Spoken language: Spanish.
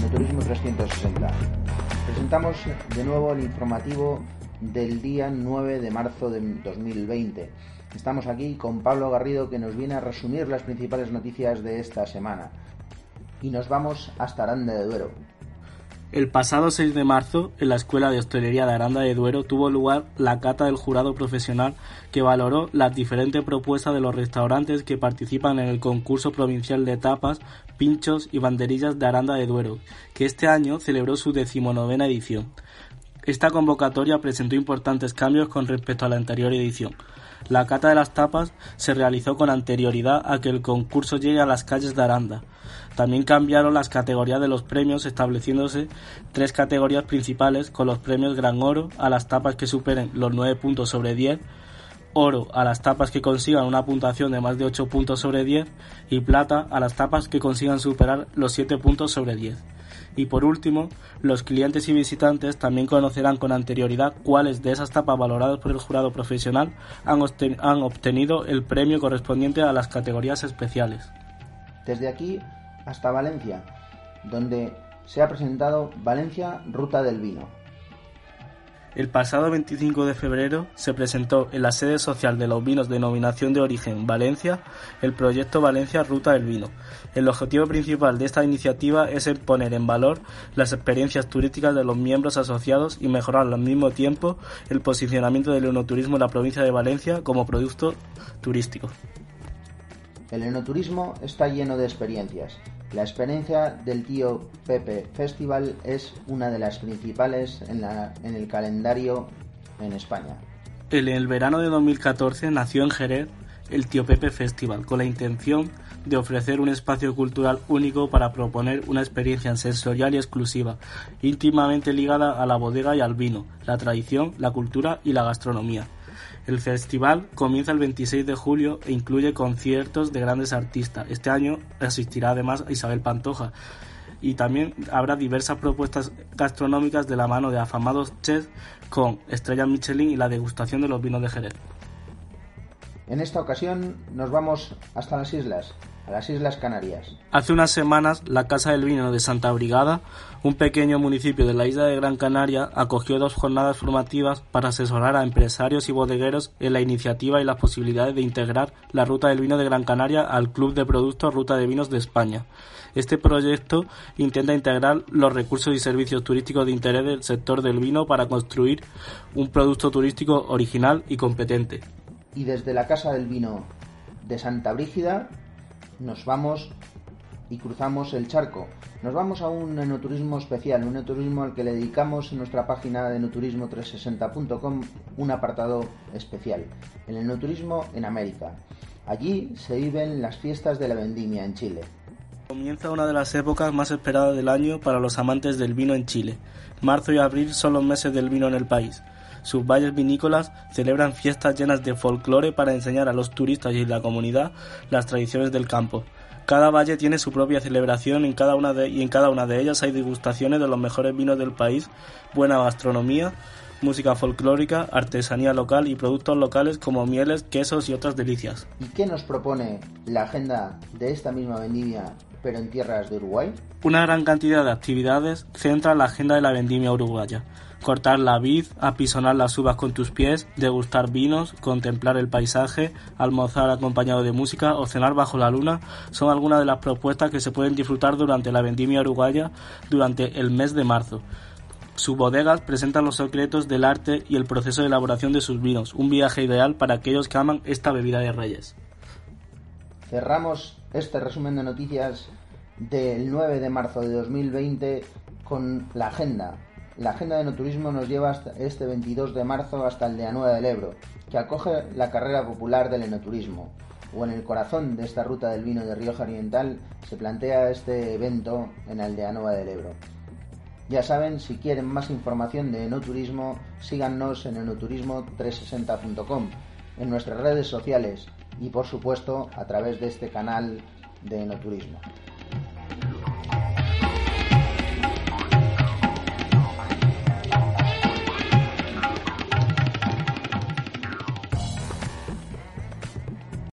Noturismo 360. Presentamos de nuevo el informativo del día 9 de marzo de 2020. Estamos aquí con Pablo Garrido que nos viene a resumir las principales noticias de esta semana. Y nos vamos hasta Aranda de Duero. El pasado 6 de marzo, en la Escuela de Hostelería de Aranda de Duero, tuvo lugar la cata del jurado profesional que valoró las diferentes propuestas de los restaurantes que participan en el concurso provincial de tapas, pinchos y banderillas de Aranda de Duero, que este año celebró su decimonovena edición. Esta convocatoria presentó importantes cambios con respecto a la anterior edición. La cata de las tapas se realizó con anterioridad a que el concurso llegue a las calles de Aranda. También cambiaron las categorías de los premios, estableciéndose tres categorías principales con los premios Gran Oro a las tapas que superen los 9 puntos sobre 10, Oro a las tapas que consigan una puntuación de más de 8 puntos sobre 10 y Plata a las tapas que consigan superar los 7 puntos sobre 10. Y por último, los clientes y visitantes también conocerán con anterioridad cuáles de esas tapas valoradas por el jurado profesional han, obten- han obtenido el premio correspondiente a las categorías especiales. Desde aquí hasta Valencia, donde se ha presentado Valencia Ruta del Vino. El pasado 25 de febrero se presentó en la sede social de los vinos Denominación de Origen Valencia el proyecto Valencia Ruta del Vino. El objetivo principal de esta iniciativa es el poner en valor las experiencias turísticas de los miembros asociados y mejorar al mismo tiempo el posicionamiento del enoturismo en la provincia de Valencia como producto turístico. El enoturismo está lleno de experiencias. La experiencia del tío Pepe Festival es una de las principales en, la- en el calendario en España. En el verano de 2014 nació en Jerez el Tío Pepe Festival, con la intención de ofrecer un espacio cultural único para proponer una experiencia sensorial y exclusiva, íntimamente ligada a la bodega y al vino, la tradición, la cultura y la gastronomía. El festival comienza el 26 de julio e incluye conciertos de grandes artistas. Este año asistirá además a Isabel Pantoja, y también habrá diversas propuestas gastronómicas de la mano de afamados chefs con estrellas Michelin y la degustación de los vinos de Jerez. En esta ocasión nos vamos hasta las islas, a las Islas Canarias. Hace unas semanas, la Casa del Vino de Santa Brigada, un pequeño municipio de la isla de Gran Canaria, acogió dos jornadas formativas para asesorar a empresarios y bodegueros en la iniciativa y las posibilidades de integrar la Ruta del Vino de Gran Canaria al Club de Productos Ruta de Vinos de España. Este proyecto intenta integrar los recursos y servicios turísticos de interés del sector del vino para construir un producto turístico original y competente. Y desde la Casa del Vino de Santa Brígida nos vamos y cruzamos el charco. Nos vamos a un enoturismo especial, un enoturismo al que le dedicamos en nuestra página de enoturismo360.com un apartado especial, el enoturismo en América. Allí se viven las fiestas de la vendimia en Chile. Comienza una de las épocas más esperadas del año para los amantes del vino en Chile. Marzo y abril son los meses del vino en el país. Sus valles vinícolas celebran fiestas llenas de folclore para enseñar a los turistas y la comunidad las tradiciones del campo. Cada valle tiene su propia celebración y en cada una de ellas hay degustaciones de los mejores vinos del país, buena gastronomía, música folclórica, artesanía local y productos locales como mieles, quesos y otras delicias. ¿Y qué nos propone la agenda de esta misma vendimia, pero en tierras de Uruguay? Una gran cantidad de actividades centran la agenda de la vendimia uruguaya. Cortar la vid, apisonar las uvas con tus pies, degustar vinos, contemplar el paisaje, almorzar acompañado de música o cenar bajo la luna son algunas de las propuestas que se pueden disfrutar durante la vendimia uruguaya durante el mes de marzo. Sus bodegas presentan los secretos del arte y el proceso de elaboración de sus vinos, un viaje ideal para aquellos que aman esta bebida de reyes. Cerramos este resumen de noticias del 9 de marzo de 2020 con la agenda la agenda de enoturismo nos lleva este 22 de marzo hasta el de Anueva del Ebro, que acoge la carrera popular del enoturismo. O en el corazón de esta ruta del vino de Rioja Oriental se plantea este evento en Aldeanova del Ebro. Ya saben, si quieren más información de enoturismo, síganos en enoturismo360.com, en nuestras redes sociales y por supuesto a través de este canal de enoturismo.